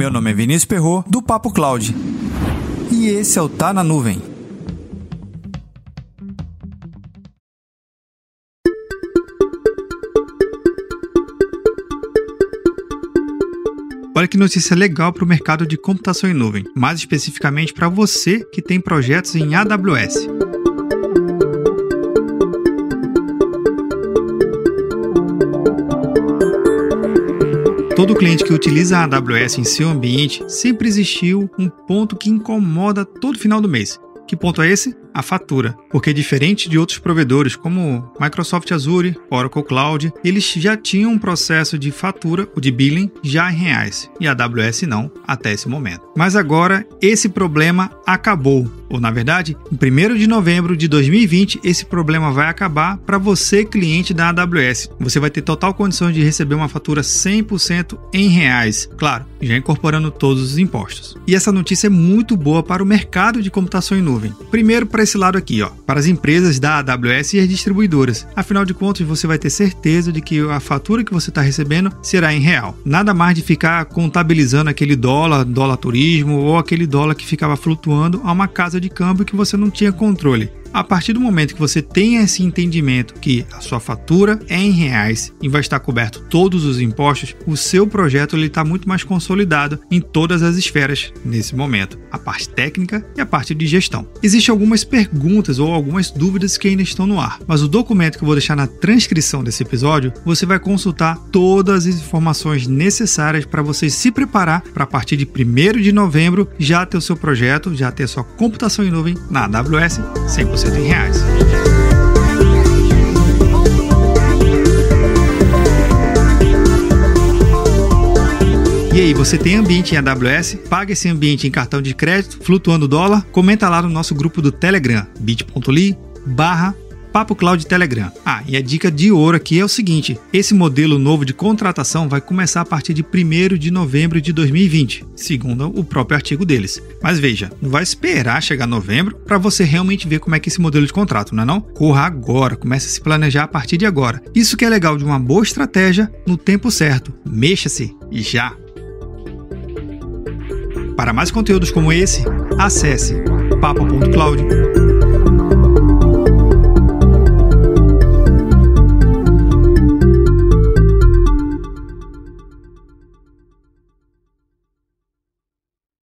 Meu nome é Vinícius Perro do Papo Cloud. E esse é o Tá na Nuvem. Olha que notícia legal para o mercado de computação em nuvem, mais especificamente para você que tem projetos em AWS. Todo cliente que utiliza a AWS em seu ambiente sempre existiu um ponto que incomoda todo final do mês. Que ponto é esse? A fatura, porque diferente de outros provedores como Microsoft Azure, Oracle Cloud, eles já tinham um processo de fatura, o de billing, já em reais, e a AWS não, até esse momento. Mas agora esse problema acabou, ou na verdade, em 1 de novembro de 2020, esse problema vai acabar para você, cliente da AWS. Você vai ter total condição de receber uma fatura 100% em reais, claro, já incorporando todos os impostos. E essa notícia é muito boa para o mercado de computação em nuvem. Primeiro, para esse lado aqui, ó, para as empresas da AWS e as distribuidoras. Afinal de contas, você vai ter certeza de que a fatura que você está recebendo será em real. Nada mais de ficar contabilizando aquele dólar, dólar turismo ou aquele dólar que ficava flutuando a uma casa de câmbio que você não tinha controle. A partir do momento que você tem esse entendimento que a sua fatura é em reais e vai estar coberto todos os impostos, o seu projeto está muito mais consolidado em todas as esferas nesse momento, a parte técnica e a parte de gestão. Existem algumas perguntas ou algumas dúvidas que ainda estão no ar, mas o documento que eu vou deixar na transcrição desse episódio, você vai consultar todas as informações necessárias para você se preparar para a partir de 1 de novembro já ter o seu projeto, já ter a sua computação em nuvem na AWS 100% reais. E aí, você tem ambiente em AWS? Paga esse ambiente em cartão de crédito, flutuando dólar? Comenta lá no nosso grupo do Telegram, bit.ly barra Papo Cloud Telegram. Ah, e a dica de ouro aqui é o seguinte: esse modelo novo de contratação vai começar a partir de 1 de novembro de 2020, segundo o próprio artigo deles. Mas veja, não vai esperar chegar novembro para você realmente ver como é que é esse modelo de contrato, não é não? Corra agora, comece a se planejar a partir de agora. Isso que é legal de uma boa estratégia no tempo certo. Mexa-se e já. Para mais conteúdos como esse, acesse papo.cloud